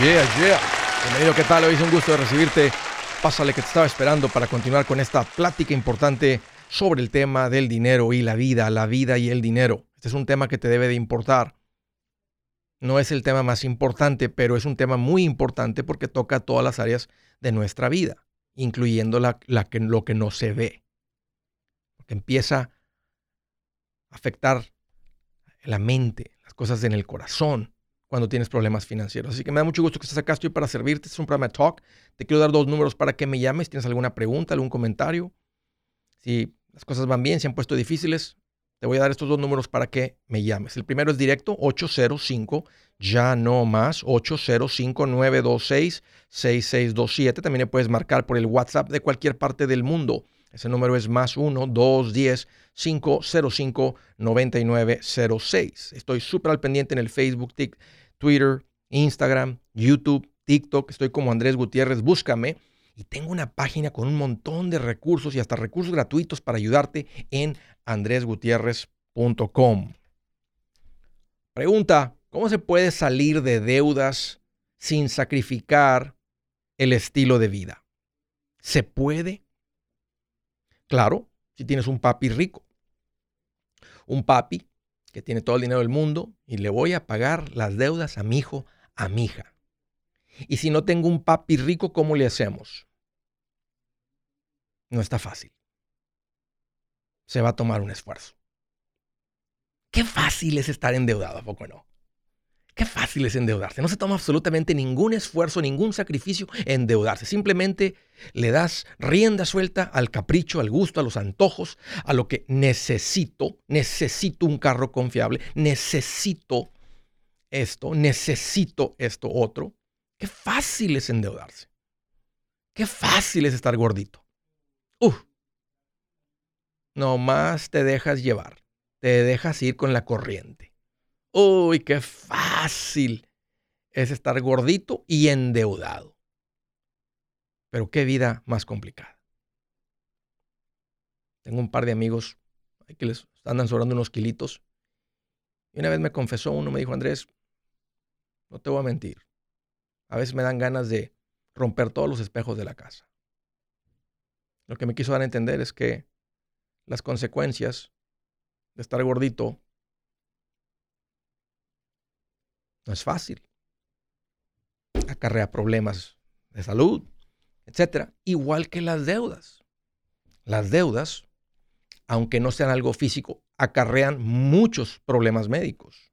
Yeah, yeah. Bienvenido, ¿qué tal? Hoy es un gusto de recibirte. Pásale que te estaba esperando para continuar con esta plática importante sobre el tema del dinero y la vida, la vida y el dinero. Este es un tema que te debe de importar. No es el tema más importante, pero es un tema muy importante porque toca todas las áreas de nuestra vida, incluyendo la, que, lo que no se ve. Porque empieza a afectar la mente, las cosas en el corazón, cuando tienes problemas financieros. Así que me da mucho gusto que estés acá. Estoy para servirte. Este es un programa de talk. Te quiero dar dos números para que me llames. ¿Tienes alguna pregunta, algún comentario? Si las cosas van bien, se han puesto difíciles, te voy a dar estos dos números para que me llames. El primero es directo, 805, ya no más, 805-926-6627. También le puedes marcar por el WhatsApp de cualquier parte del mundo. Ese número es más 1-210-505-9906. Estoy súper al pendiente en el Facebook, TikTok Twitter, Instagram, YouTube, TikTok. Estoy como Andrés Gutiérrez, búscame. Y tengo una página con un montón de recursos y hasta recursos gratuitos para ayudarte en andresgutierrez.com. Pregunta, ¿cómo se puede salir de deudas sin sacrificar el estilo de vida? ¿Se puede? Claro, si tienes un papi rico. Un papi que tiene todo el dinero del mundo y le voy a pagar las deudas a mi hijo, a mi hija. Y si no tengo un papi rico, ¿cómo le hacemos? No está fácil. Se va a tomar un esfuerzo. Qué fácil es estar endeudado, ¿a poco no? Qué fácil es endeudarse. No se toma absolutamente ningún esfuerzo, ningún sacrificio endeudarse. Simplemente le das rienda suelta al capricho, al gusto, a los antojos, a lo que necesito. Necesito un carro confiable. Necesito esto. Necesito esto otro. Qué fácil es endeudarse. Qué fácil es estar gordito. Uf. Nomás te dejas llevar. Te dejas ir con la corriente. Uy, qué fácil es estar gordito y endeudado. Pero qué vida más complicada. Tengo un par de amigos que les andan sobrando unos kilitos. Y una vez me confesó uno, me dijo, Andrés, no te voy a mentir. A veces me dan ganas de romper todos los espejos de la casa. Lo que me quiso dar a entender es que las consecuencias de estar gordito No es fácil. Acarrea problemas de salud, etc. Igual que las deudas. Las deudas, aunque no sean algo físico, acarrean muchos problemas médicos.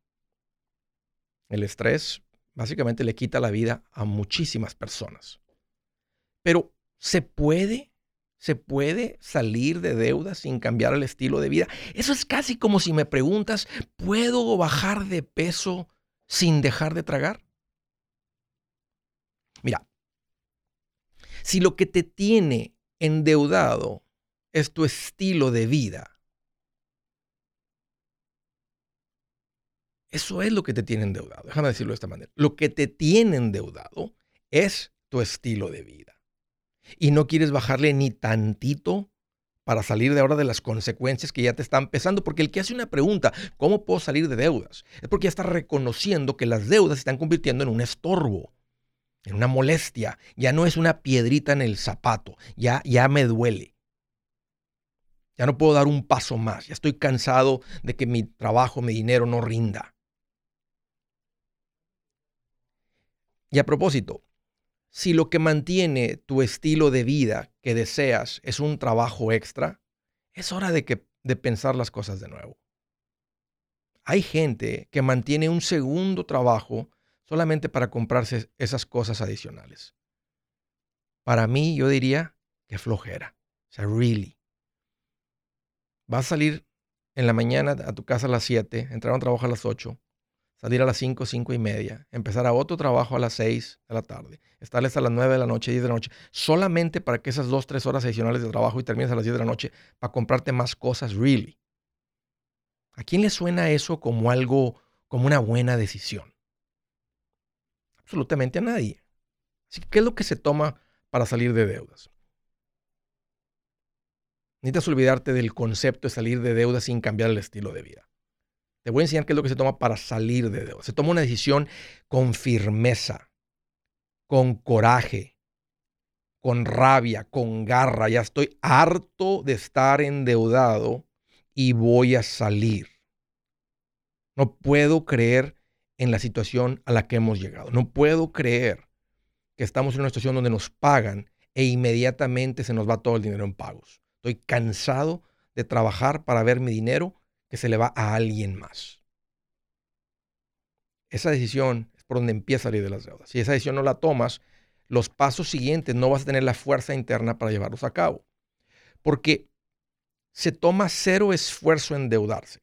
El estrés básicamente le quita la vida a muchísimas personas. Pero ¿se puede? ¿Se puede salir de deudas sin cambiar el estilo de vida? Eso es casi como si me preguntas, ¿puedo bajar de peso sin dejar de tragar? Mira, si lo que te tiene endeudado es tu estilo de vida, eso es lo que te tiene endeudado. Déjame decirlo de esta manera. Lo que te tiene endeudado es tu estilo de vida. Y no quieres bajarle ni tantito para salir de ahora de las consecuencias que ya te están pesando. Porque el que hace una pregunta, ¿cómo puedo salir de deudas? Es porque ya está reconociendo que las deudas se están convirtiendo en un estorbo, en una molestia. Ya no es una piedrita en el zapato, ya, ya me duele. Ya no puedo dar un paso más. Ya estoy cansado de que mi trabajo, mi dinero no rinda. Y a propósito, si lo que mantiene tu estilo de vida que deseas es un trabajo extra, es hora de, que, de pensar las cosas de nuevo. Hay gente que mantiene un segundo trabajo solamente para comprarse esas cosas adicionales. Para mí, yo diría que flojera. O sea, really. Vas a salir en la mañana a tu casa a las 7, entrar a un trabajo a las 8, salir a las 5, 5 y media, empezar a otro trabajo a las 6 de la tarde, estar hasta las 9 de la noche, 10 de la noche, solamente para que esas 2, 3 horas adicionales de trabajo y termines a las 10 de la noche para comprarte más cosas, really. ¿A quién le suena eso como algo, como una buena decisión? Absolutamente a nadie. Así que, ¿qué es lo que se toma para salir de deudas? Necesitas olvidarte del concepto de salir de deudas sin cambiar el estilo de vida. Te voy a enseñar qué es lo que se toma para salir de deuda. Se toma una decisión con firmeza. con coraje, con rabia, con garra. Ya estoy harto de estar endeudado y voy a salir. No puedo creer en la situación a la que hemos llegado. No puedo creer que estamos en una situación donde nos pagan e inmediatamente se nos va todo el dinero en pagos. Estoy cansado de trabajar para ver mi dinero que se le va a alguien más. Esa decisión es por donde empieza a salir de las deudas. Si esa decisión no la tomas, los pasos siguientes no vas a tener la fuerza interna para llevarlos a cabo. Porque se toma cero esfuerzo en endeudarse.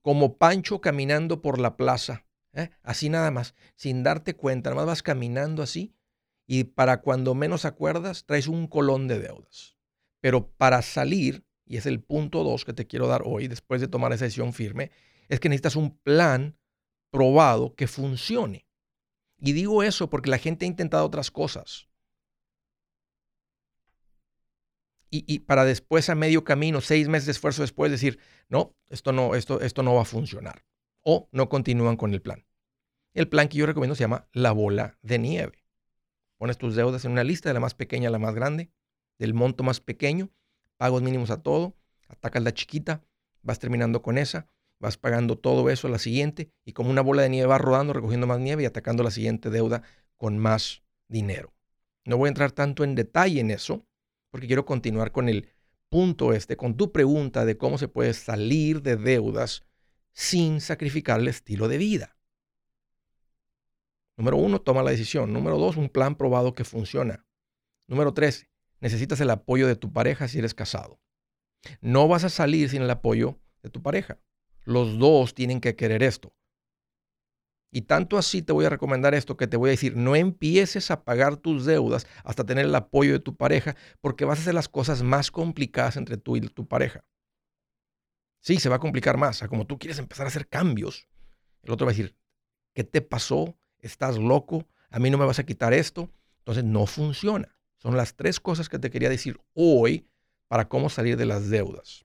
Como Pancho caminando por la plaza, ¿eh? así nada más, sin darte cuenta, nada más vas caminando así y para cuando menos acuerdas traes un colón de deudas. Pero para salir, y es el punto dos que te quiero dar hoy, después de tomar esa decisión firme, es que necesitas un plan probado que funcione. Y digo eso porque la gente ha intentado otras cosas. Y, para después a medio camino, seis meses de esfuerzo después, decir, no, esto no, esto, esto no va a funcionar. O no continúan con el plan. El plan que yo recomiendo se llama la bola de nieve. Pones tus deudas en una lista de la más pequeña a la más grande, del monto más pequeño, pagos mínimos a todo, atacas la chiquita, vas terminando con esa, vas pagando todo eso a la siguiente y como una bola de nieve vas rodando, recogiendo más nieve y atacando la siguiente deuda con más dinero. No voy a entrar tanto en detalle en eso porque quiero continuar con el punto este, con tu pregunta de cómo se puede salir de deudas sin sacrificar el estilo de vida. Número uno, toma la decisión. Número dos, un plan probado que funciona. Número tres, necesitas el apoyo de tu pareja si eres casado. No vas a salir sin el apoyo de tu pareja. Los dos tienen que querer esto. Y tanto así te voy a recomendar esto que te voy a decir, no empieces a pagar tus deudas hasta tener el apoyo de tu pareja, porque vas a hacer las cosas más complicadas entre tú y tu pareja. Sí, se va a complicar más. Como tú quieres empezar a hacer cambios, el otro va a decir, ¿qué te pasó? estás loco, a mí no me vas a quitar esto. Entonces no funciona. Son las tres cosas que te quería decir hoy para cómo salir de las deudas.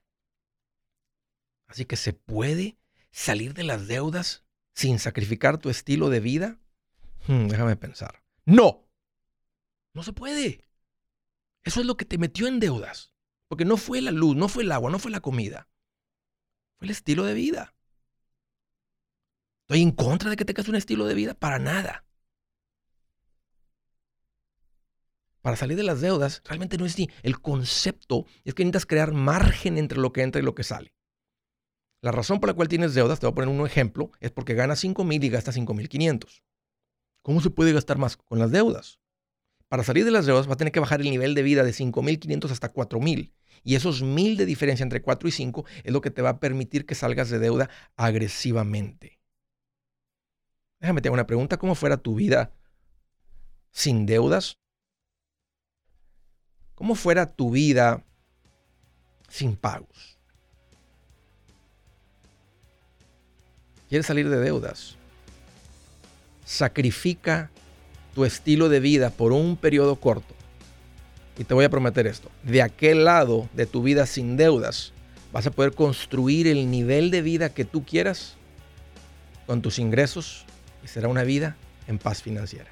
Así que se puede salir de las deudas sin sacrificar tu estilo de vida. Hmm, déjame pensar. No, no se puede. Eso es lo que te metió en deudas. Porque no fue la luz, no fue el agua, no fue la comida. Fue el estilo de vida. Estoy en contra de que tengas un estilo de vida para nada. Para salir de las deudas, realmente no es ni el concepto, es que necesitas crear margen entre lo que entra y lo que sale. La razón por la cual tienes deudas, te voy a poner un ejemplo, es porque ganas 5 mil y gastas 5 mil 500. ¿Cómo se puede gastar más con las deudas? Para salir de las deudas, vas a tener que bajar el nivel de vida de 5.500 hasta 4.000. Y esos 1.000 de diferencia entre 4 y 5 es lo que te va a permitir que salgas de deuda agresivamente. Déjame te una pregunta. ¿Cómo fuera tu vida sin deudas? ¿Cómo fuera tu vida sin pagos? ¿Quieres salir de deudas? Sacrifica tu estilo de vida por un periodo corto. Y te voy a prometer esto. De aquel lado de tu vida sin deudas, vas a poder construir el nivel de vida que tú quieras con tus ingresos y será una vida en paz financiera.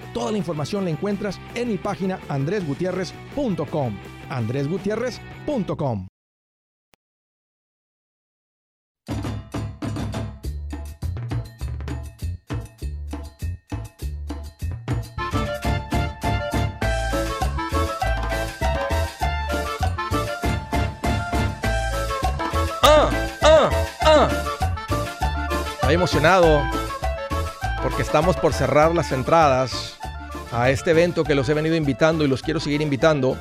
Toda la información la encuentras en mi página andresgutierrez.com. andresgutierrez.com. ¡Ah! ¡Ah! ¡Ah! Emocionado porque estamos por cerrar las entradas a este evento que los he venido invitando y los quiero seguir invitando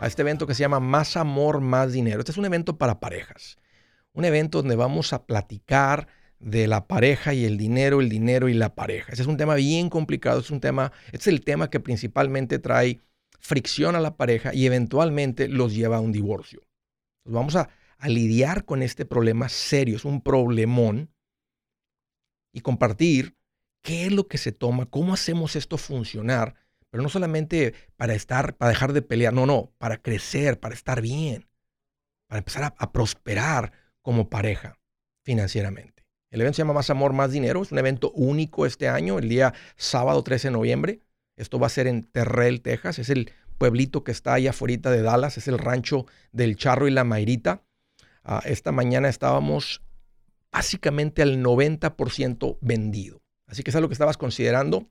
a este evento que se llama Más Amor, Más Dinero. Este es un evento para parejas. Un evento donde vamos a platicar de la pareja y el dinero, el dinero y la pareja. Ese es un tema bien complicado, es un tema, este es el tema que principalmente trae fricción a la pareja y eventualmente los lleva a un divorcio. Vamos a lidiar con este problema serio, es un problemón y compartir qué es lo que se toma, cómo hacemos esto funcionar, pero no solamente para estar, para dejar de pelear, no, no, para crecer, para estar bien, para empezar a, prosperar como pareja financieramente. El evento se llama Más Amor, Más Dinero, es un evento único este año, el día sábado 13 de noviembre. Esto va a ser en Terrell, Texas, es el pueblito que está allá afuera de Dallas, es el rancho del Charro y la Mairita. Uh, esta mañana estábamos básicamente al 90% vendido. Así que es algo que estabas considerando.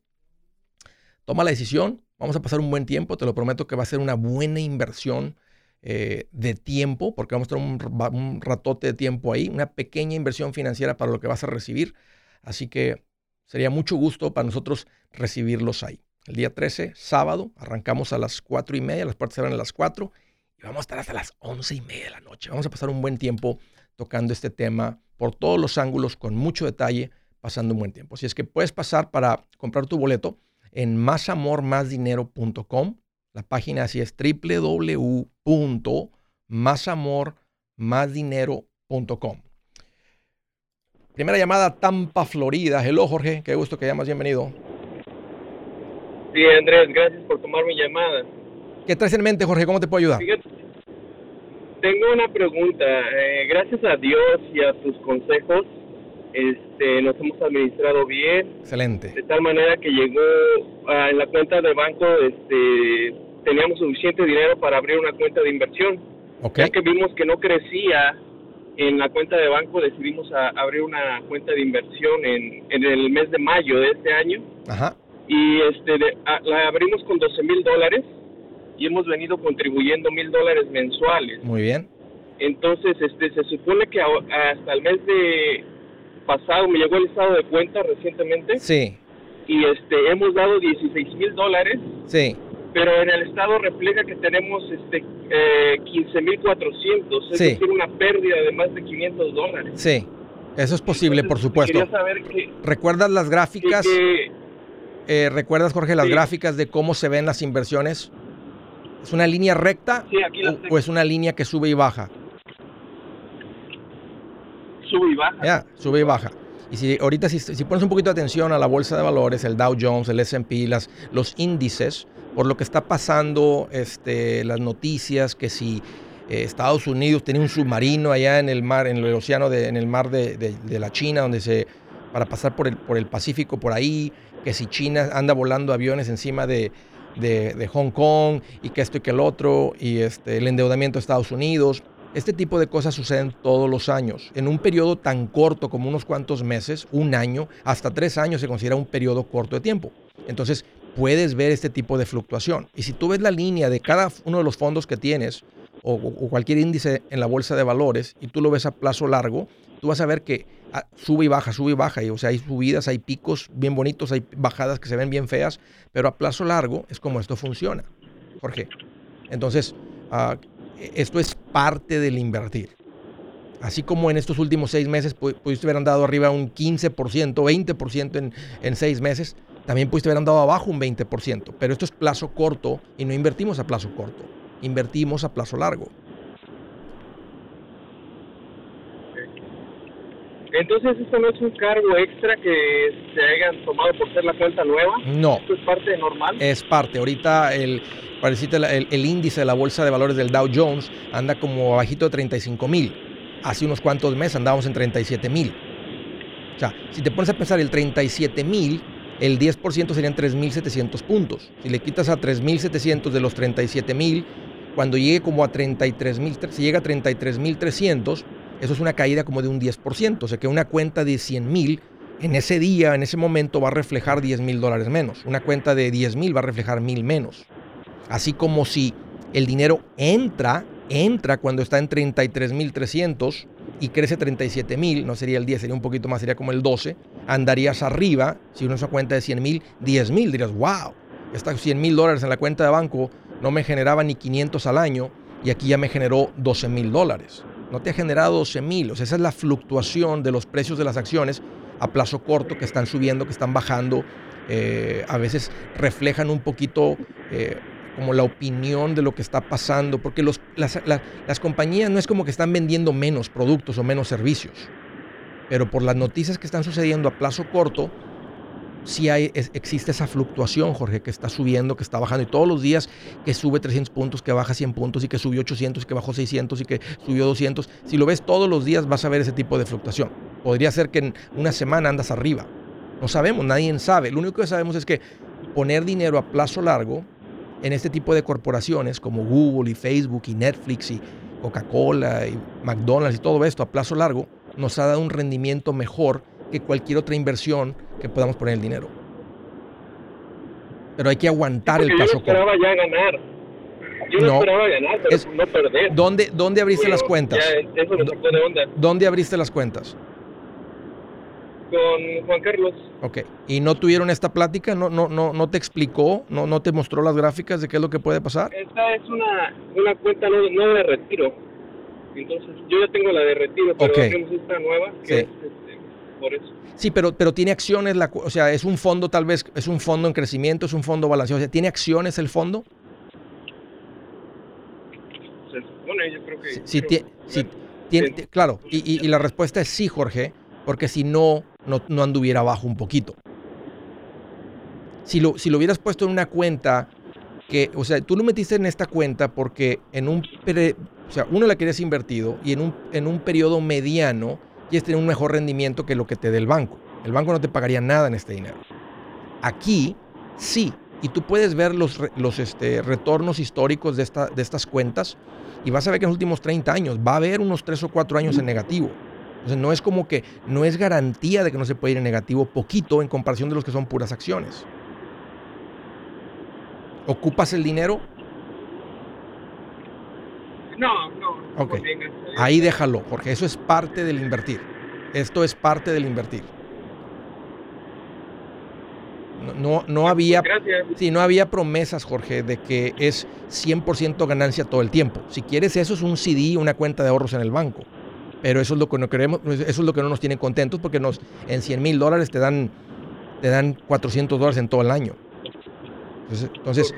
Toma la decisión. Vamos a pasar un buen tiempo. Te lo prometo que va a ser una buena inversión eh, de tiempo, porque vamos a tener un, ratote de tiempo ahí. Una pequeña inversión financiera para lo que vas a recibir. Así que sería mucho gusto para nosotros recibirlos ahí. El día 13, sábado, arrancamos a las 4 y media. Las puertas serán a las 4 y vamos a estar hasta las 11 y media de la noche. Vamos a pasar un buen tiempo tocando este tema por todos los ángulos, con mucho detalle pasando un buen tiempo. Si es que puedes pasar para comprar tu boleto en másamormásdinero.com. La página así es www.másamormásdinero.com. Primera llamada Tampa, Florida. Hello, Jorge. Qué gusto que llamas. Bienvenido. Sí, Andrés, gracias por tomar mi llamada. ¿Qué traes en mente, Jorge? ¿Cómo te puedo ayudar? Fíjate, tengo una pregunta. Eh, gracias a Dios y a tus consejos, este, nos hemos administrado bien. Excelente. De tal manera que llegó a, en la cuenta de banco, este, teníamos suficiente dinero para abrir una cuenta de inversión. Okay. Ya que vimos que no crecía en la cuenta de banco, decidimos a, abrir una cuenta de inversión en, en, el mes de mayo de este año. Ajá. Y este, de, a, la abrimos con 12 mil dólares y hemos venido contribuyendo mil dólares mensuales. Muy bien. Entonces, este, se supone que hasta el mes de pasado me llegó el estado de cuenta recientemente. Sí. Y este, hemos dado 16 mil dólares. Sí. Pero en el estado refleja que tenemos este, eh, 15 mil 400, es Sí. decir, una pérdida de más de 500 dólares. Sí. Eso es posible, por supuesto. Quería saber que, ¿Recuerdas las gráficas? que- Eh, ¿Recuerdas, Jorge, las Sí. gráficas de cómo se ven las inversiones? ¿Es una línea recta Sí, o, o es una línea que sube y baja? Sube y baja. Ya, sube y baja. Y si ahorita si, si pones un poquito de atención a la bolsa de valores, el Dow Jones, el S&P, las, los índices, por lo que está pasando, este, las noticias, que si eh, Estados Unidos tiene un submarino allá en el mar, en el océano, de, en el mar de, de- la China, donde se, para pasar por el, por el Pacífico por ahí, que si China anda volando aviones encima de, de, de Hong Kong y que esto y que el otro, y este, el endeudamiento de Estados Unidos. Este tipo de cosas suceden todos los años. En un periodo tan corto como unos cuantos meses, un año, hasta tres años se considera un periodo corto de tiempo. Entonces, puedes ver este tipo de fluctuación. Y si tú ves la línea de cada uno de los fondos que tienes, o, cualquier índice en la bolsa de valores, y tú lo ves a plazo largo, tú vas a ver que ah, sube y baja, sube y baja. Y, o sea, hay subidas, hay picos bien bonitos, hay bajadas que se ven bien feas, pero a plazo largo es como esto funciona. Jorge. Entonces, ah, esto es parte del invertir. Así como en estos últimos seis meses pudiste haber andado arriba un 15%, 20% en, en seis meses, también pudiste haber andado abajo un 20%. Pero esto es plazo corto y no invertimos a plazo corto, invertimos a plazo largo. Entonces, ¿esto no es un cargo extra que se hayan tomado por ser la cuenta nueva? No. ¿Esto es parte normal? Es parte. Ahorita el, el, el, índice de la bolsa de valores del Dow Jones anda como abajito de 35 mil. Hace unos cuantos meses andábamos en 37 mil. O sea, si te pones a pensar el 37 mil, el 10% serían 3.700 puntos. Si le quitas a 3.700 de los 37.000, cuando llegue como a 33.000, si llega a 33.300, eso es una caída como de un 10%. O sea que una cuenta de 100 mil en ese día, en ese momento, va a reflejar 10 mil dólares menos. Una cuenta de 10 mil va a reflejar mil menos. Así como si el dinero entra, entra cuando está en 33 mil 300 y crece 37 mil, no sería el 10, sería un poquito más, sería como el 12, andarías arriba, si uno una cuenta de 100 mil, 10 mil, dirías, wow, estas 100 mil dólares en la cuenta de banco no me generaba ni 500 al año y aquí ya me generó 12 mil dólares no te ha generado 12 mil. Esa es la fluctuación de los precios de las acciones a plazo corto que están subiendo, que están bajando. Eh, a veces reflejan un poquito eh, como la opinión de lo que está pasando, porque los, las, las compañías no es como que están vendiendo menos productos o menos servicios, pero por las noticias que están sucediendo a plazo corto, si hay, existe esa fluctuación, Jorge, que está subiendo, que está bajando, y todos los días que sube 300 puntos, que baja 100 puntos, y que subió 800, y que bajó 600, y que subió 200. Si lo ves todos los días, vas a ver ese tipo de fluctuación. Podría ser que en una semana andas arriba. No sabemos, nadie sabe. Lo único que sabemos es que poner dinero a plazo largo en este tipo de corporaciones como Google y Facebook y Netflix y Coca-Cola y McDonald's y todo esto a plazo largo nos ha dado un rendimiento mejor que cualquier otra inversión que podamos poner el dinero. Pero hay que aguantar el paso. Yo no esperaba ya ganar. Yo no, esperaba ganar, pero no perder. ¿Dónde, dónde abriste las cuentas? eso me sacó de onda. ¿Dónde abriste las cuentas? Con Juan Carlos. Ok. ¿Y no tuvieron esta plática? ¿No, no, no, no te explicó? ¿No, ¿No te mostró las gráficas de qué es lo que puede pasar? Esta es una, una cuenta no, no de retiro. Entonces, yo ya tengo la de retiro, pero tenemos esta nueva que es Sí, pero, pero tiene acciones, la, o sea, es un fondo tal vez, es un fondo en crecimiento, es un fondo balanceado, o sea, ¿tiene acciones el fondo? Se supone, yo creo que... Tiene, claro, y, la respuesta es sí, Jorge, porque si no, no, anduviera abajo un poquito. Si lo, si lo hubieras puesto en una cuenta que, o sea, tú lo metiste en esta cuenta porque en un, o sea, uno la querías invertido y en un, en un periodo mediano quieres tener un mejor rendimiento que lo que te dé el banco. El banco no te pagaría nada en este dinero. Aquí sí, y tú puedes ver los, los este, retornos históricos de, esta, de estas cuentas y vas a ver que en los últimos 30 años va a haber unos 3 o 4 años en negativo. Entonces no es como que no es garantía de que no se puede ir en negativo poquito en comparación de los que son puras acciones. ¿Ocupas el dinero? No, no. Ok. Ahí déjalo, porque eso es parte del invertir. Esto es parte del invertir. No, no, había, sí, no había promesas, Jorge, de que es 100% ganancia todo el tiempo. Si quieres eso es un CD, una cuenta de ahorros en el banco. Pero eso es lo que no queremos, eso es lo que no nos tiene contentos porque nos, en 100 mil dólares te dan, te dan 400 dólares en todo el año. Entonces,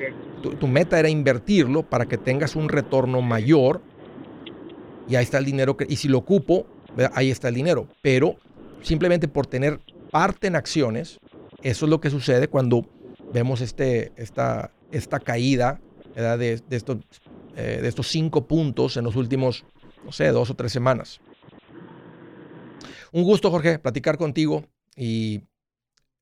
tu, meta era invertirlo para que tengas un retorno mayor y ahí está el dinero. Y si lo ocupo, ahí está el dinero. Pero simplemente por tener parte en acciones, eso es lo que sucede cuando vemos este, esta, esta caída de, estos, eh, de estos cinco puntos en los últimos, no sé, dos o tres semanas. Un gusto, Jorge, platicar contigo y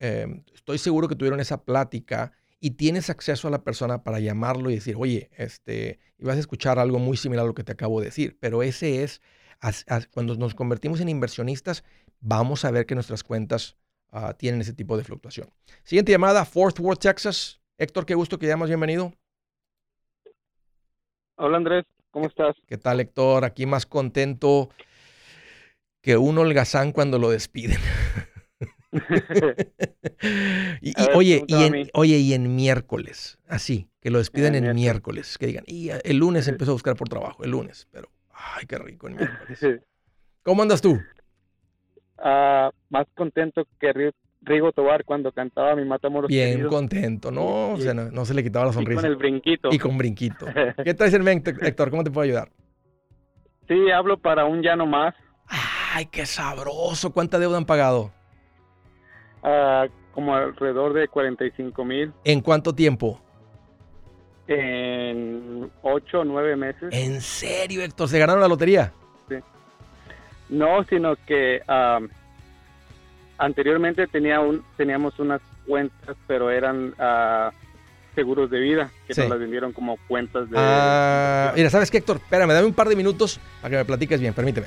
eh, estoy seguro que tuvieron esa plática y tienes acceso a la persona para llamarlo y decir, oye, este, y vas a escuchar algo muy similar a lo que te acabo de decir, pero ese es, cuando nos convertimos en inversionistas, vamos a ver que nuestras cuentas ah, tienen ese tipo de fluctuación. Siguiente llamada, Fourth Worth, Texas. Héctor, qué gusto que llamas, bienvenido. Hola Andrés, ¿cómo estás? ¿Qué tal, Héctor? Aquí más contento que un holgazán cuando lo despiden. y, oye, y en, oye, y en miércoles, así, que lo despiden en, miércoles. que digan, y el lunes empezó a buscar por trabajo, el lunes, pero, ay, qué rico en miércoles. ¿Cómo andas tú? Ah, más contento que Ri- Rigo Tobar cuando cantaba Mi Matamoros Bien querido. contento, ¿no? O sea, no, no se le quitaba la Y sonrisa. con el brinquito. Y con brinquito. ¿Qué traes en mente, Héctor? ¿Cómo te puedo ayudar? Sí, hablo para un ya no más. Ay, qué sabroso. ¿Cuánta deuda han pagado? Ah, como alrededor de 45 mil ¿En cuánto tiempo? en 8 o 9 meses. ¿En serio, Héctor? ¿Se ganaron la lotería? No, sino que anteriormente tenía un, teníamos unas cuentas, pero eran ah, seguros de vida, que Sí. nos las vendieron como cuentas de... Ah, mira, ¿sabes qué, Héctor? Espérame, dame un par de minutos para que me platiques bien. Permíteme.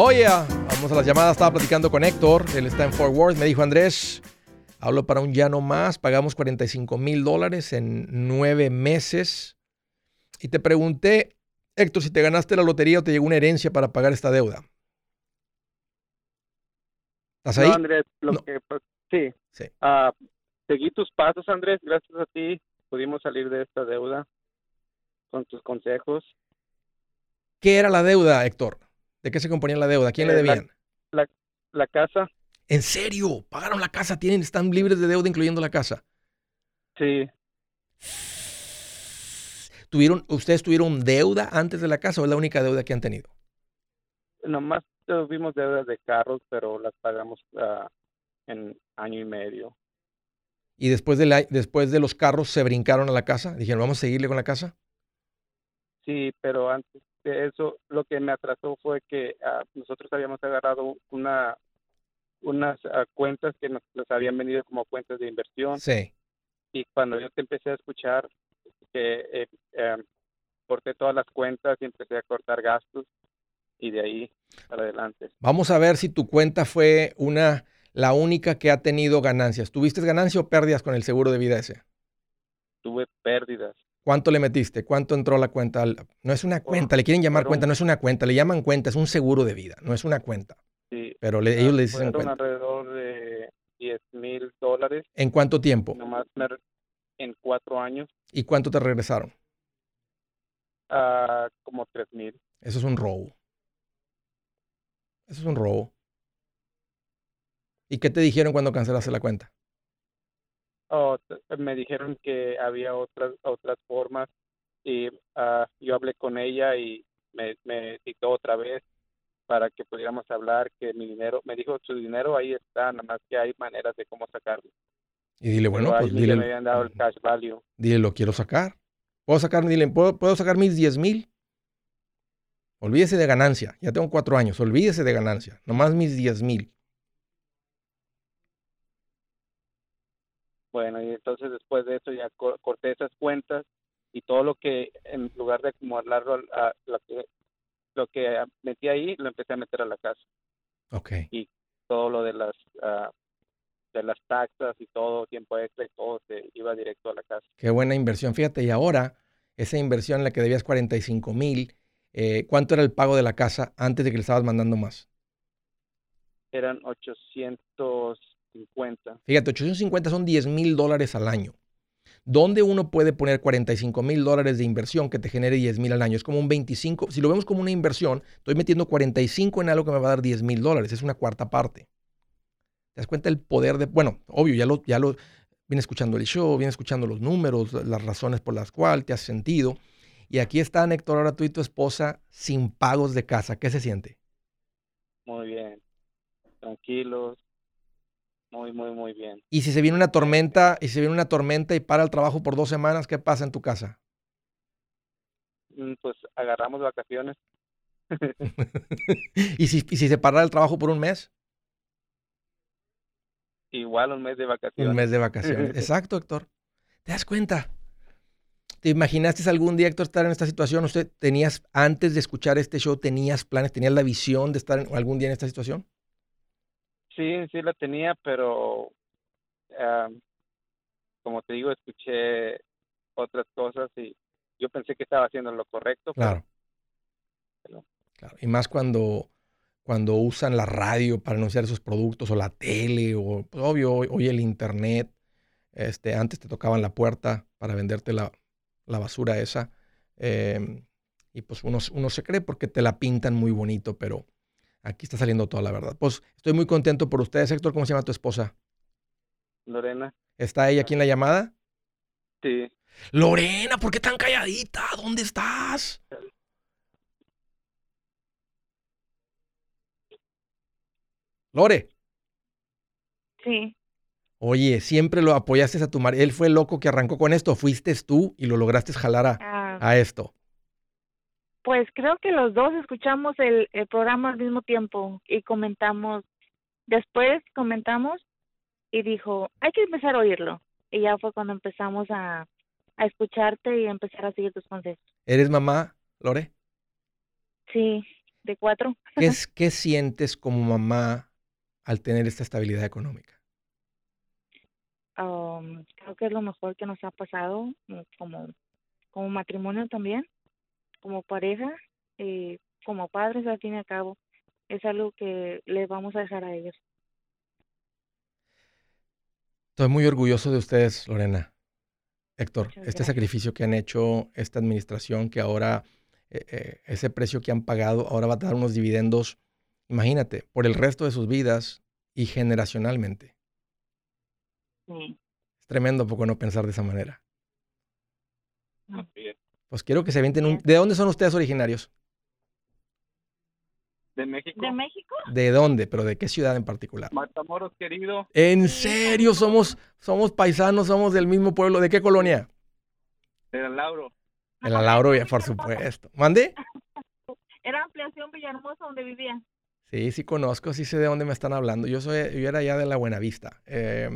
Oye, vamos a las llamadas. Estaba platicando con Héctor. Él está en Fort Worth. Me dijo, Andrés, hablo para un ya no más. Pagamos 45 mil dólares en nueve meses. Y te pregunté, Héctor, si te ganaste la lotería o te llegó una herencia para pagar esta deuda. ¿Estás ahí? No, Andrés, lo No. que pues, sí. Sí. Ah, seguí tus pasos, Andrés. Gracias a ti pudimos salir de esta deuda con tus consejos. ¿Qué era la deuda, Héctor? ¿De qué se componía la deuda? ¿A quién le Eh, la- debían? La casa, ¿En serio? ¿Pagaron la casa? ¿Tienen, ¿Están libres de deuda incluyendo la casa? sí. ¿Tuvieron, ¿Ustedes tuvieron deuda antes de la casa o es la única deuda que han tenido? Nomás tuvimos deudas de carros, pero las pagamos ah, en año y medio. Y después de, la- después de los carros se brincaron a la casa. Dijeron, vamos a seguirle con la casa. Sí, pero antes de eso, lo que me atrasó fue que ah, nosotros habíamos agarrado una unas ah, cuentas que nos las habían vendido como cuentas de inversión Sí. y cuando yo te empecé a escuchar que eh, eh, corté todas las cuentas y empecé a cortar gastos y de ahí para adelante. Vamos a ver si tu cuenta fue una, la única que ha tenido ganancias. ¿Tuviste ganancia o pérdidas con el seguro de vida ese? Tuve pérdidas. ¿Cuánto le metiste? ¿Cuánto entró a la cuenta? No es una cuenta, le quieren llamar cuenta, no es una cuenta, le llaman cuenta, es un seguro de vida, no es una cuenta. Sí, Pero le- ellos le ah, dicen cuenta. alrededor de 10 mil dólares, ¿En cuánto tiempo? nomás me re- en cuatro años, ¿Y cuánto te regresaron? a como 3 mil. Eso es un robo. Eso es un robo. ¿Y qué te dijeron cuando cancelaste la cuenta? Oh, me dijeron que había otras otras formas y ah, yo hablé con ella y me, me citó otra vez para que pudiéramos hablar que mi dinero, me dijo su dinero ahí está, nada más que hay maneras de cómo sacarlo. Y dile, bueno, Pero pues ahí me dile, habían dado el cash value. dile, lo quiero sacar. ¿Puedo sacar, dile, ¿puedo, puedo sacar mis 10 mil? Olvídese de ganancia. Ya tengo cuatro años. Olvídese de ganancia. Nomás mis 10 mil. Bueno, y entonces después de eso ya co- corté esas cuentas y todo lo que en lugar de acumularlo al- a, lo que lo que metí ahí lo empecé a meter a la casa. Ok. Todo lo de las ah, de las taxas y todo tiempo extra y todo se iba directo a la casa. Qué buena inversión. Fíjate, y ahora, esa inversión en la que debías 45 mil, eh, ¿cuánto era el pago de la casa antes de que le estabas mandando más? Eran 850. Fíjate, 850 son 10 mil dólares al año. ¿Dónde uno puede poner 45 mil dólares de inversión que te genere 10 mil al año? Es como un 25. Si lo vemos como una inversión, estoy metiendo 45 en algo que me va a dar 10 mil dólares. Es una cuarta parte. ¿Te das cuenta el poder de... Bueno, obvio, ya lo, ya lo... viene escuchando el show, viene escuchando los números, las razones por las cuales te has sentido. Y aquí está Héctor, ahora tú y tu esposa sin pagos de casa. ¿Qué se siente? Muy bien. Tranquilos. Muy, muy, muy bien. Y si se viene una tormenta, y se viene una tormenta y para el trabajo por dos semanas, ¿qué pasa en tu casa? Mm, Pues agarramos vacaciones. ¿Y, si, y si se para el trabajo por un mes? Igual un mes de vacaciones. Un mes de vacaciones. Exacto, Héctor. ¿Te das cuenta? ¿Te imaginaste algún día, Héctor, estar en esta situación? ¿Usted tenías, antes de escuchar este show, tenías planes, tenías la visión de estar en- algún día en esta situación? Sí, sí la tenía, pero ah, como te digo, escuché otras cosas y yo pensé que estaba haciendo lo correcto. Claro. pero- Claro. Y más cuando, cuando usan la radio para anunciar sus productos o la tele o, pues, obvio, hoy, hoy el internet. Este, antes te tocaban la puerta para venderte la, la basura esa. em, y pues uno, uno se cree porque te la pintan muy bonito, pero aquí está saliendo toda la verdad. Pues estoy muy contento por ustedes, Héctor. ¿Cómo se llama tu esposa? Lorena, ¿Está ella aquí en la llamada? sí, Lorena, ¿por qué tan calladita? ¿Dónde estás? Lore, Sí, oye, siempre lo apoyaste a tu marido. Él fue el loco que arrancó con esto. Fuiste tú y lo lograste jalar a, ah, a esto. Pues creo que los dos escuchamos el, el programa al mismo tiempo y comentamos, después comentamos y dijo, hay que empezar a oírlo. Y ya fue cuando empezamos a, a escucharte y a empezar a seguir tus consejos. ¿Eres mamá, Lore? Sí, de cuatro. ¿Qué, es- qué sientes como mamá al tener esta estabilidad económica? Um, creo que es lo mejor que nos ha pasado mm, como, como matrimonio también, como pareja y como padres al fin y al cabo. Es algo que les vamos a dejar a ellos. Estoy muy orgulloso de ustedes, Lorena. Héctor, Muchas este gracias. sacrificio que han hecho, esta administración, que ahora eh, eh, ese precio que han pagado, ahora va a dar unos dividendos, imagínate, por el resto de sus vidas y generacionalmente. Sí. Es tremendo poco no pensar de esa manera. así es. Pues quiero que se avienten un... ¿De dónde son ustedes originarios? De México. ¿De México? ¿De dónde? ¿Pero de qué ciudad en particular? Matamoros, querido. ¿En serio? Somos, somos paisanos, somos del mismo pueblo. ¿De qué colonia? De Lauro. En la Lauro, por supuesto. ¿Mande? Era ampliación Villahermosa donde vivía. Sí, sí conozco, sí sé de dónde me están hablando. Yo soy, yo era ya de la Buenavista. Eh,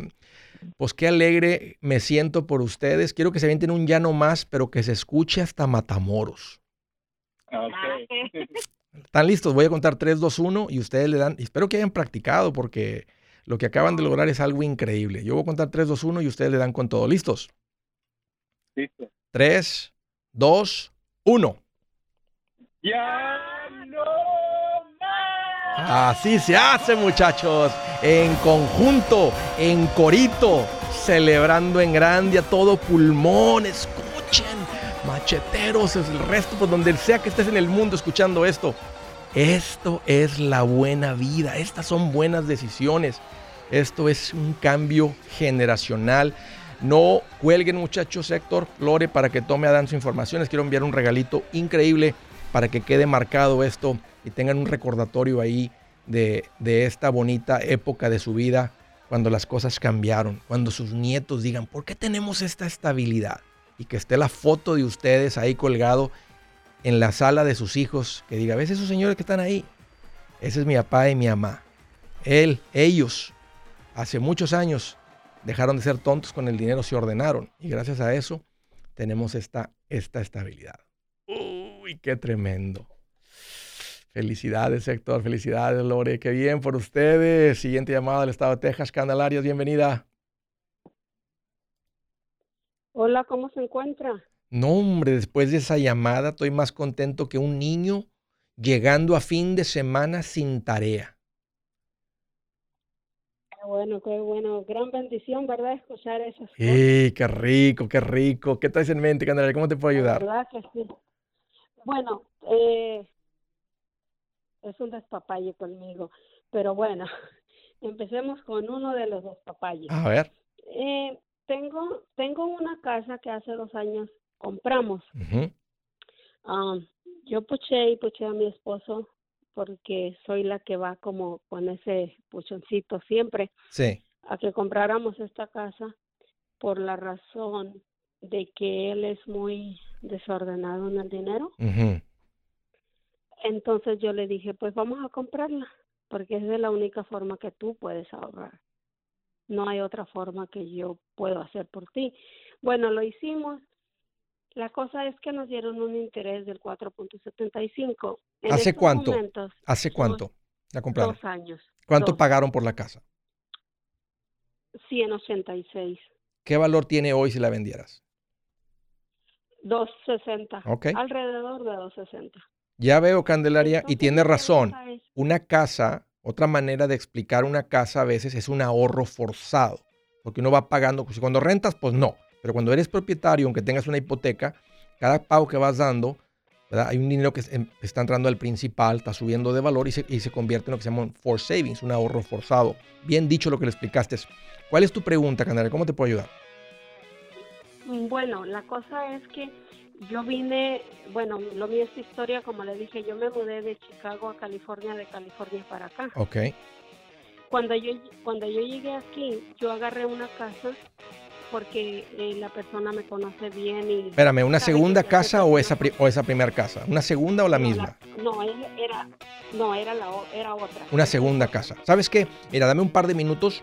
pues qué alegre me siento por ustedes. Quiero que se avienten un llano más, pero que se escuche hasta Matamoros. Ah, Ok. ¿Están listos? Voy a contar 3, 2, 1 y ustedes le dan. Espero que hayan practicado porque lo que acaban de lograr es algo increíble. Yo voy a contar 3, 2, 1 y ustedes le dan con todo. ¿Listos? Listo. 3, 2, 1. Ya no. Así se hace, muchachos. En conjunto, en corito, celebrando en grande a todo pulmón. Escuchen, macheteros, el resto, por donde sea que estés en el mundo escuchando esto. Esto es la buena vida. Estas son buenas decisiones. Esto es un cambio generacional. No cuelguen, muchachos, Héctor, Lore, para que tome a Dan su información. Les quiero enviar un regalito increíble para que quede marcado esto y tengan un recordatorio ahí de, de esta bonita época de su vida cuando las cosas cambiaron, cuando sus nietos digan, ¿por qué tenemos esta estabilidad? Y que esté la foto de ustedes ahí colgado en la sala de sus hijos, que diga, ¿ves esos señores que están ahí? Ese es mi papá y mi mamá. Él, ellos, hace muchos años dejaron de ser tontos con el dinero, se ordenaron. Y gracias a eso tenemos esta, esta estabilidad. Uy, qué tremendo. Felicidades, Héctor. Felicidades, Lore. Qué bien por ustedes. Siguiente llamada del estado de Texas. Candelarios, bienvenida. Hola, ¿cómo se encuentra? No, hombre, después de esa llamada estoy más contento que un niño llegando a fin de semana sin tarea. Qué bueno, qué bueno. Gran bendición, ¿verdad? Escuchar esas cosas. ¡Eh, qué rico, qué rico! ¿Qué traes en mente, Candelaria? ¿Cómo te puedo La ayudar? verdad que sí. Bueno, eh, es un despapalle conmigo, pero bueno, empecemos con uno de los despapalles. A ver. Eh, tengo una casa que hace dos años compramos. Ah, yo puché y puché a mi esposo porque soy la que va como con ese puchoncito siempre Sí. a que compráramos esta casa por la razón de que él es muy desordenado en el dinero. Entonces yo le dije, pues vamos a comprarla, porque es la única forma que tú puedes ahorrar. No hay otra forma que yo puedo hacer por ti. Bueno, lo hicimos. La cosa es que nos dieron un interés del 4.75. En ¿Hace cuánto? momentos, ¿Hace cuánto la compraron? dos años. ¿Cuánto dos. pagaron por la casa? 186. ¿Qué valor tiene hoy si la vendieras? 260. Ok. Alrededor de 260. Ya veo, Candelaria, y tiene razón. Una casa, otra manera de explicar una casa a veces es un ahorro forzado, porque uno va pagando, pues, cuando rentas, pues no, pero cuando eres propietario, aunque tengas una hipoteca, cada pago que vas dando, ¿verdad? hay un dinero que em- está entrando al principal, está subiendo de valor y se, y se convierte en lo que se llama un forced savings, un ahorro forzado. Bien dicho lo que le explicaste. ¿Cuál es tu pregunta, Candelaria? ¿Cómo te puedo ayudar? Bueno, la cosa es que yo vine, bueno, lo mío es historia, como le dije, yo me mudé de Chicago a California, de California para acá. Ok. Cuando yo cuando yo llegué aquí, yo agarré una casa porque eh, la persona me conoce bien y Espérame, ¿una segunda casa o esa, o esa primera casa? ¿Una segunda o la No, misma? no, era, no, era la era otra. Una segunda casa. ¿Sabes qué? Mira, dame un par de minutos.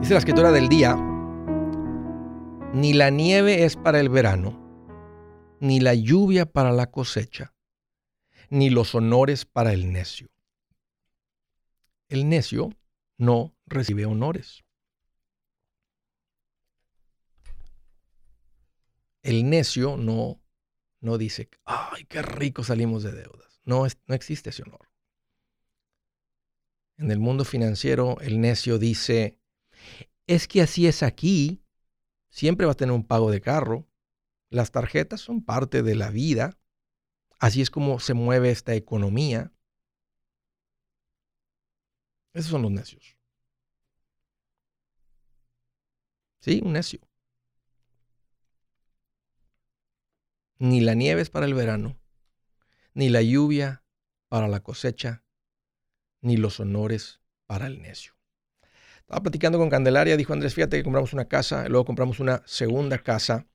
Dice la escritura del día, ni la nieve es para el verano, ni la lluvia para la cosecha, ni los honores para el necio. El necio no recibe honores. El necio no, no dice, ay, qué rico salimos de deudas. No, no existe ese honor. En el mundo financiero, el necio dice, es que así es aquí, siempre vas a tener un pago de carro, las tarjetas son parte de la vida, así es como se mueve esta economía. Esos son los necios. Sí, un necio. Ni la nieve es para el verano, ni la lluvia para la cosecha, ni los honores para el necio. Estaba platicando con Candelaria, dijo Andrés, fíjate que compramos una casa, luego compramos una segunda casa.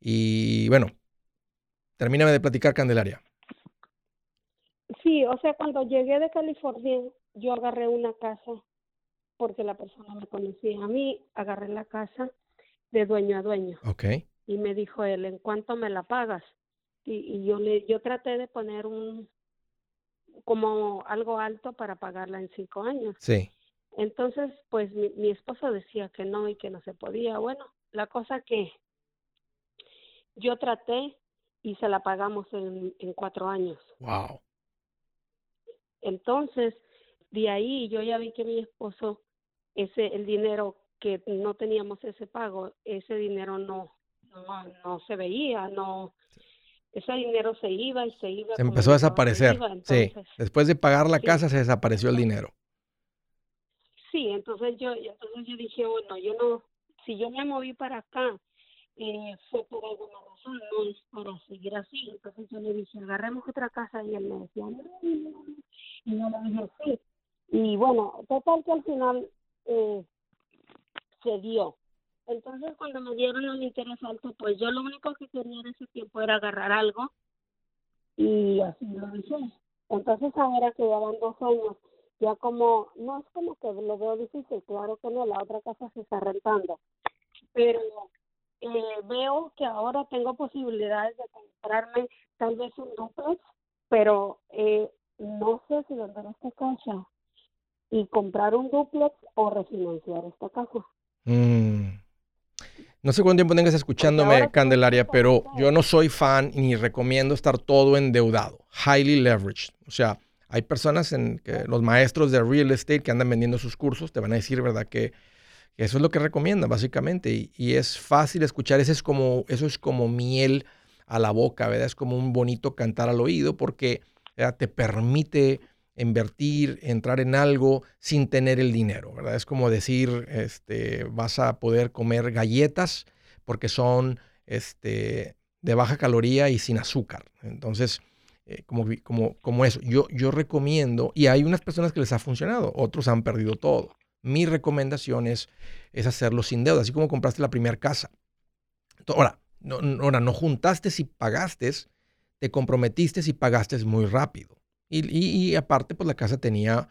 Y bueno, termíname de platicar, Candelaria. Sí, o sea, cuando llegué de California, yo agarré una casa porque la persona me conocía a mí, agarré la casa de dueño a dueño Ok. Y me dijo él, ¿en cuánto me la pagas? Y, y yo le, yo traté de poner un, como algo alto para pagarla en cinco años. Sí. Entonces, pues mi, mi esposo decía que no y que no se podía. Bueno, la cosa que yo traté y se la pagamos en, en cuatro años. Wow. Entonces, de ahí yo ya vi que mi esposo, ese, el dinero que no teníamos ese pago, ese dinero no, no, no se veía, no, ese dinero se iba y se iba. Se empezó a desaparecer. iba, Sí. Después de pagar la Sí. casa, se desapareció el dinero. Sí, entonces yo, entonces yo dije, bueno, yo no, si yo me moví para acá, eh, fue por alguna razón, no es para seguir así. Entonces yo le dije, agarremos otra casa y él me decía, no, no, no. y yo le dije, sí, Y bueno, total que al final eh, se dio. Entonces cuando me dieron el interés alto, pues yo lo único que quería en ese tiempo era agarrar algo y así lo hice. Entonces ahora que ya van dos años, ya como, no es como que lo veo difícil, claro que no, la otra casa se está rentando, pero eh, veo que ahora tengo posibilidades de comprarme tal vez un duplex, pero eh, no sé si vender esta casa y comprar un duplex o refinanciar esta casa. Mm. No sé cuánto tiempo tengas escuchándome, Candelaria, pero yo no soy fan ni recomiendo estar todo endeudado, highly leveraged. O sea, hay personas en que los maestros de real estate que andan vendiendo sus cursos te van a decir, ¿verdad? Que, eso es lo que recomiendan, básicamente. Y, es fácil escuchar, eso es, como, eso es como miel a la boca, ¿verdad? Es como un bonito cantar al oído porque te permite invertir, entrar en algo sin tener el dinero, ¿verdad? Es como decir, este, vas a poder comer galletas porque son este, de baja caloría y sin azúcar. Entonces, eh, como, como, como eso, yo, yo recomiendo, y hay unas personas que les ha funcionado, otros han perdido todo. Mi recomendación es, hacerlo sin deuda, así como compraste la primera casa. Ahora, no, ahora, no juntaste si pagaste, te comprometiste si pagaste muy rápido. Y, aparte, pues la casa tenía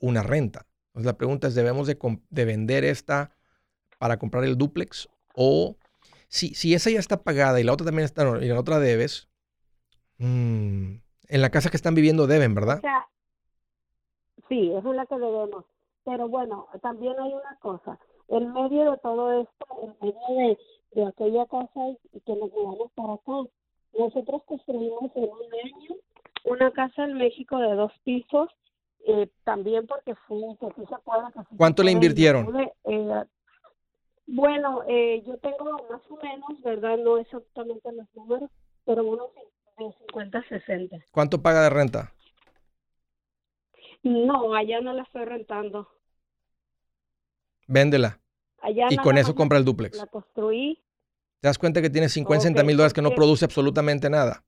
una renta. Entonces la pregunta es, ¿debemos de, vender esta para comprar el duplex? O si, si esa ya está pagada y la otra también está, y la otra debes, mm, en la casa que están viviendo deben, ¿verdad? O sea, sí, es la que debemos. Pero bueno, también hay una cosa. En medio de todo esto, en medio de, aquella casa y, que nos mudamos para acá, nosotros construimos en un año una casa en México de dos pisos, eh, también porque sí se. ¿Cuánto le invirtieron? Eh, bueno, eh, yo tengo más o menos, ¿verdad? No exactamente los números, pero unos de 50 60. ¿Cuánto paga de renta? No, allá no la estoy rentando. Véndela. y con eso compra el duplex. La construí. ¿Te das cuenta que tienes 50 mil dólares que no produce absolutamente nada?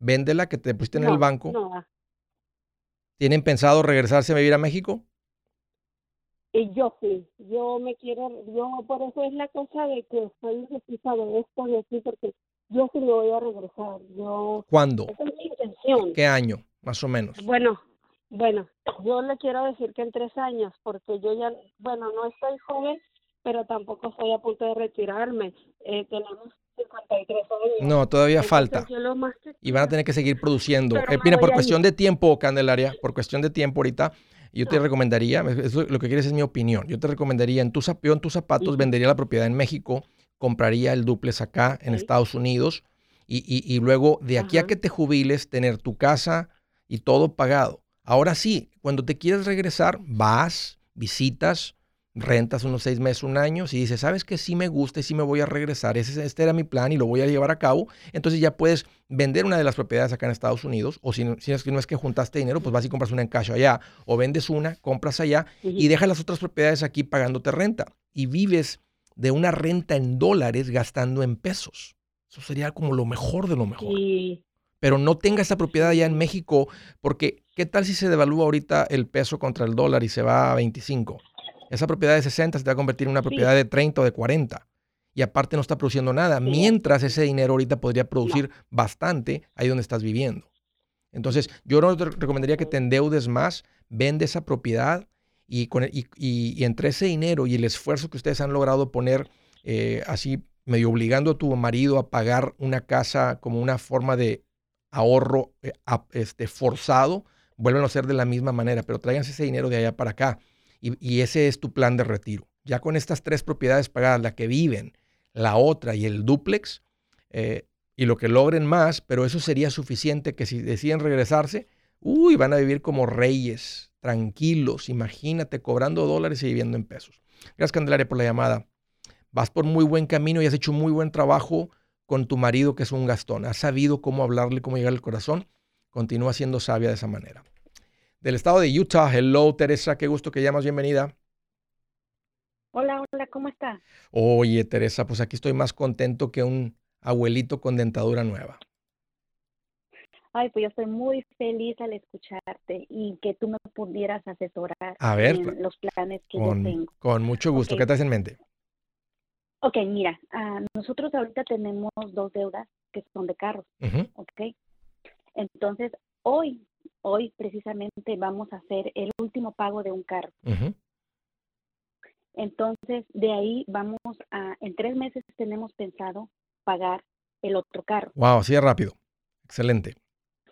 Véndela que te pusiste en el banco. No. ¿Tienen pensado regresarse a vivir a México? Y yo sí, yo me quiero, yo por eso es la cosa de que estoy indecisa de esto y así, porque yo sí me voy a regresar. Yo, ¿Cuándo? Esa es mi intención. ¿Qué año, más o menos? Bueno, bueno, yo le quiero decir que en tres años, porque yo ya, bueno, no estoy joven, pero tampoco estoy a punto de retirarme. Eh, tenemos no, todavía falta. Y van a tener que seguir produciendo. Eh, mira, por cuestión de tiempo, Candelaria, por cuestión de tiempo ahorita, yo te ah. recomendaría, eso, lo que quieres es mi opinión, yo te recomendaría, en, tus en tus zapatos vendería la propiedad en México, compraría el duplex acá en Estados Unidos y, y, luego de aquí a que te jubiles, tener tu casa y todo pagado. Ahora sí, cuando te quieres regresar, vas, visitas, rentas unos seis meses, un año, si dices, sabes que sí me gusta y sí me voy a regresar, ese, este era mi plan y lo voy a llevar a cabo, entonces ya puedes vender una de las propiedades acá en Estados Unidos, o si, si es que no es que juntaste dinero, pues vas y compras una en cash allá, o vendes una, compras allá y dejas las otras propiedades aquí pagándote renta y vives de una renta en dólares gastando en pesos. Eso sería como lo mejor de lo mejor. Pero no tenga esa propiedad allá en México, porque ¿qué tal si se devalúa ahorita el peso contra el dólar y se va a 25? Esa propiedad de 60 se te va a convertir en una propiedad de 30 o de 40. Y aparte no está produciendo nada, mientras ese dinero ahorita podría producir bastante ahí donde estás viviendo. Entonces, yo no te recomendaría que te endeudes más, vende esa propiedad y, con, y, entre ese dinero y el esfuerzo que ustedes han logrado poner eh, así, medio obligando a tu marido a pagar una casa como una forma de ahorro eh, este, forzado, vuelven a ser de la misma manera, pero tráiganse ese dinero de allá para acá y, ese es tu plan de retiro. Ya con estas tres propiedades pagadas, la que viven, la otra y el duplex, eh, y lo que logren más, pero eso sería suficiente que si deciden regresarse, uy, van a vivir como reyes, tranquilos, imagínate, cobrando dólares y viviendo en pesos. Gracias, Candelaria, por la llamada. Vas por muy buen camino y has hecho muy buen trabajo con tu marido, que es un gastón. Has sabido cómo hablarle, cómo llegar al corazón. Continúa siendo sabia de esa manera del estado de Utah. Hello, Teresa, qué gusto que llamas, bienvenida. Hola, hola, ¿cómo estás? Oye, Teresa, pues aquí estoy más contento que un abuelito con dentadura nueva. Ay, pues yo estoy muy feliz al escucharte y que tú me pudieras asesorar A ver, en los planes que yo tengo. con mucho gusto. Ok. ¿Qué traes en mente? Ok, mira, ah, nosotros ahorita tenemos dos deudas que son de carros, Ujú. ¿ok? Entonces, hoy, hoy precisamente vamos a hacer el último pago de un carro. Entonces, de ahí vamos a, en tres meses tenemos pensado pagar el otro carro. Wow, así de rápido. Excelente.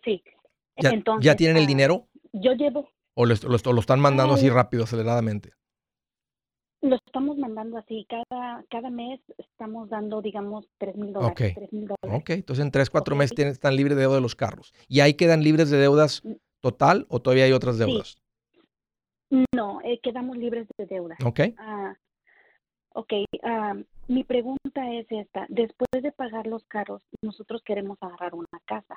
Sí. ¿Ya, Entonces, ¿ya tienen el ah, dinero Yo llevo, o lo, lo est- lo están mandando así rápido, aceleradamente? Lo estamos mandando así, cada, cada mes estamos dando, digamos, tres mil dólares. Ok. entonces en tres, cuatro Ok. meses tienen, están libres de deuda de los carros. ¿Y ahí quedan libres de deudas Mm. total o todavía hay otras Sí. deudas? No, eh, quedamos libres de deuda. Ok. Ah, ok, ah, mi pregunta es esta. Después de pagar los carros, nosotros queremos agarrar una casa.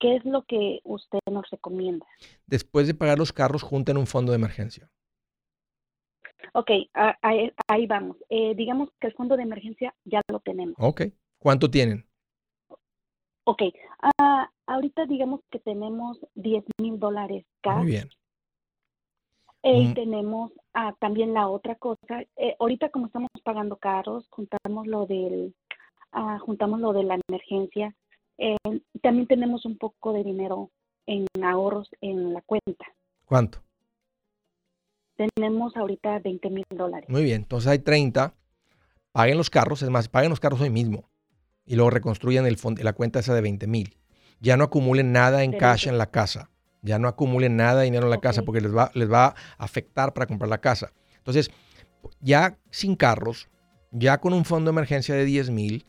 ¿Qué es lo que usted nos recomienda? Después de pagar los carros, junten un fondo de emergencia. Ok, ah, ahí, ahí vamos. Eh, digamos que el fondo de emergencia ya lo tenemos. Ok. ¿Cuánto tienen? Ok, ah, ahorita digamos que tenemos 10 mil dólares cash. Muy bien. Eh, y Mm. tenemos ah, también la otra cosa. eh, ahorita como estamos pagando carros, juntamos lo del, ah, juntamos lo de la emergencia. eh, también tenemos un poco de dinero en ahorros en la cuenta. ¿Cuánto? Tenemos ahorita 20 mil dólares. Muy bien. Entonces hay 30. Paguen los carros. Es más, paguen los carros hoy mismo. Y luego reconstruyan el la cuenta esa de 20 mil. Ya no acumulen nada en cash Excelente. en la casa. Ya no acumulen nada de dinero en la casa porque les va, les va a afectar para comprar la casa. Entonces, ya sin carros, ya con un fondo de emergencia de 10 mil,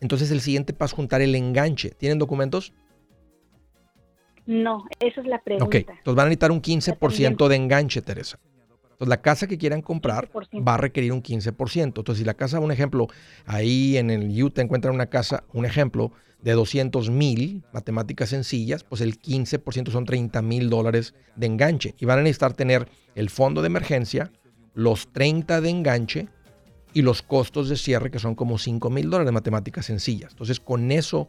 entonces el siguiente paso es juntar el enganche. ¿Tienen documentos? No, esa es la pregunta. Ok, entonces van a necesitar un 15% de enganche, Teresa. Entonces la casa que quieran comprar 15%. va a requerir un 15%. Entonces si la casa, un ejemplo, ahí en el Utah encuentran una casa, un ejemplo, de 200 mil, matemáticas sencillas, pues el 15% son 30 mil dólares de enganche. Y van a necesitar tener el fondo de emergencia, los 30 de enganche y los costos de cierre que son como 5 mil dólares de matemáticas sencillas. Entonces con eso